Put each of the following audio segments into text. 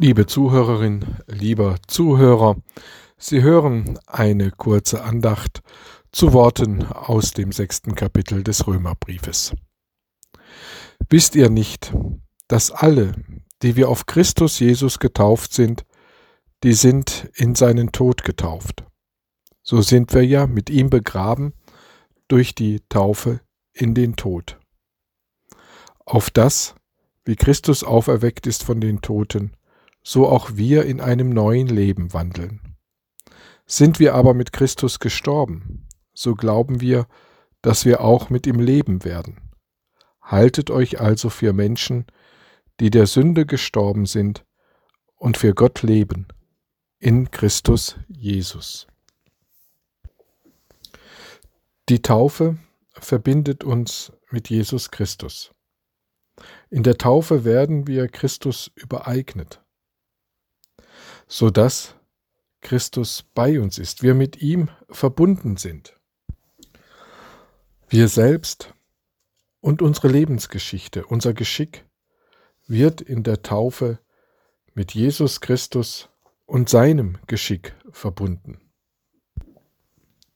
Liebe Zuhörerin, lieber Zuhörer, Sie hören eine kurze Andacht zu Worten aus dem sechsten Kapitel des Römerbriefes. Wisst ihr nicht, dass alle, die wir auf Christus Jesus getauft sind, die sind in seinen Tod getauft. So sind wir ja mit ihm begraben durch die Taufe in den Tod. Auf das, wie Christus auferweckt ist von den Toten, so auch wir in einem neuen Leben wandeln. Sind wir aber mit Christus gestorben, so glauben wir, dass wir auch mit ihm leben werden. Haltet euch also für Menschen, die der Sünde gestorben sind und für Gott leben, in Christus Jesus. Die Taufe verbindet uns mit Jesus Christus. In der Taufe werden wir Christus übereignet so dass Christus bei uns ist, wir mit ihm verbunden sind. Wir selbst und unsere Lebensgeschichte, unser Geschick wird in der Taufe mit Jesus Christus und seinem Geschick verbunden.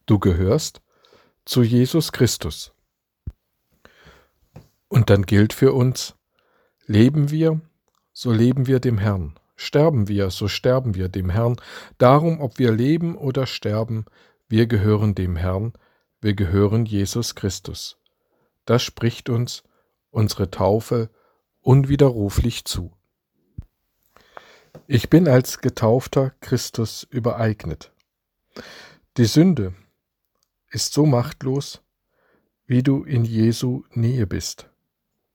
Du gehörst zu Jesus Christus. Und dann gilt für uns, leben wir, so leben wir dem Herrn. Sterben wir, so sterben wir dem Herrn. Darum, ob wir leben oder sterben, wir gehören dem Herrn, wir gehören Jesus Christus. Das spricht uns unsere Taufe unwiderruflich zu. Ich bin als getaufter Christus übereignet. Die Sünde ist so machtlos, wie du in Jesu Nähe bist.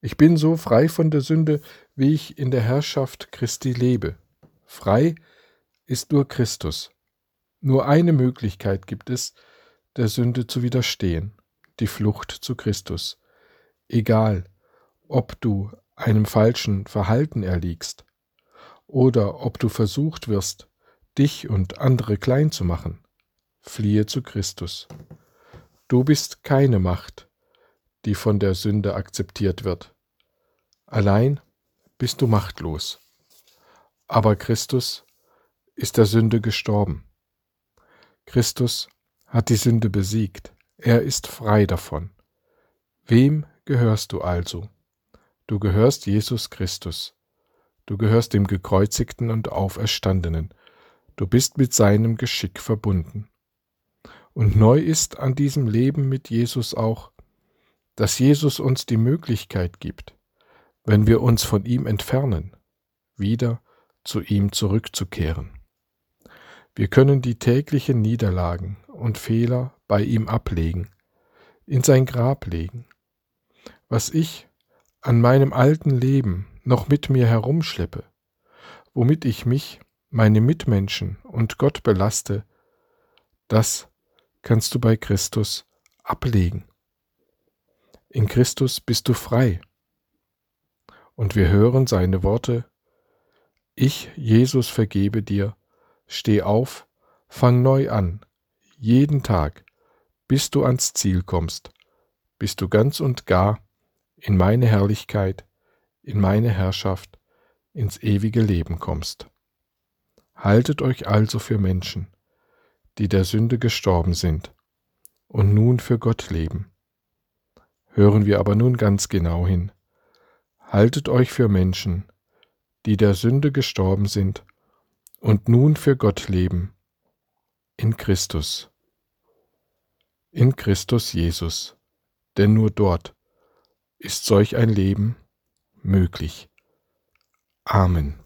Ich bin so frei von der Sünde, wie ich in der Herrschaft Christi lebe. Frei ist nur Christus. Nur eine Möglichkeit gibt es, der Sünde zu widerstehen, die Flucht zu Christus. Egal, ob du einem falschen Verhalten erliegst oder ob du versucht wirst, dich und andere klein zu machen, fliehe zu Christus. Du bist keine Macht, die von der Sünde akzeptiert wird. Allein bist du machtlos. Aber Christus ist der Sünde gestorben. Christus hat die Sünde besiegt. Er ist frei davon. Wem gehörst du also? Du gehörst Jesus Christus. Du gehörst dem gekreuzigten und auferstandenen. Du bist mit seinem Geschick verbunden. Und neu ist an diesem Leben mit Jesus auch, dass Jesus uns die Möglichkeit gibt, wenn wir uns von ihm entfernen, wieder zu ihm zurückzukehren. Wir können die täglichen Niederlagen und Fehler bei ihm ablegen, in sein Grab legen. Was ich an meinem alten Leben noch mit mir herumschleppe, womit ich mich, meine Mitmenschen und Gott belaste, das kannst du bei Christus ablegen. In Christus bist du frei und wir hören seine Worte, Ich, Jesus, vergebe dir, steh auf, fang neu an, jeden Tag, bis du ans Ziel kommst, bis du ganz und gar in meine Herrlichkeit, in meine Herrschaft, ins ewige Leben kommst. Haltet euch also für Menschen, die der Sünde gestorben sind und nun für Gott leben. Hören wir aber nun ganz genau hin. Haltet euch für Menschen, die der Sünde gestorben sind und nun für Gott leben, in Christus, in Christus Jesus, denn nur dort ist solch ein Leben möglich. Amen.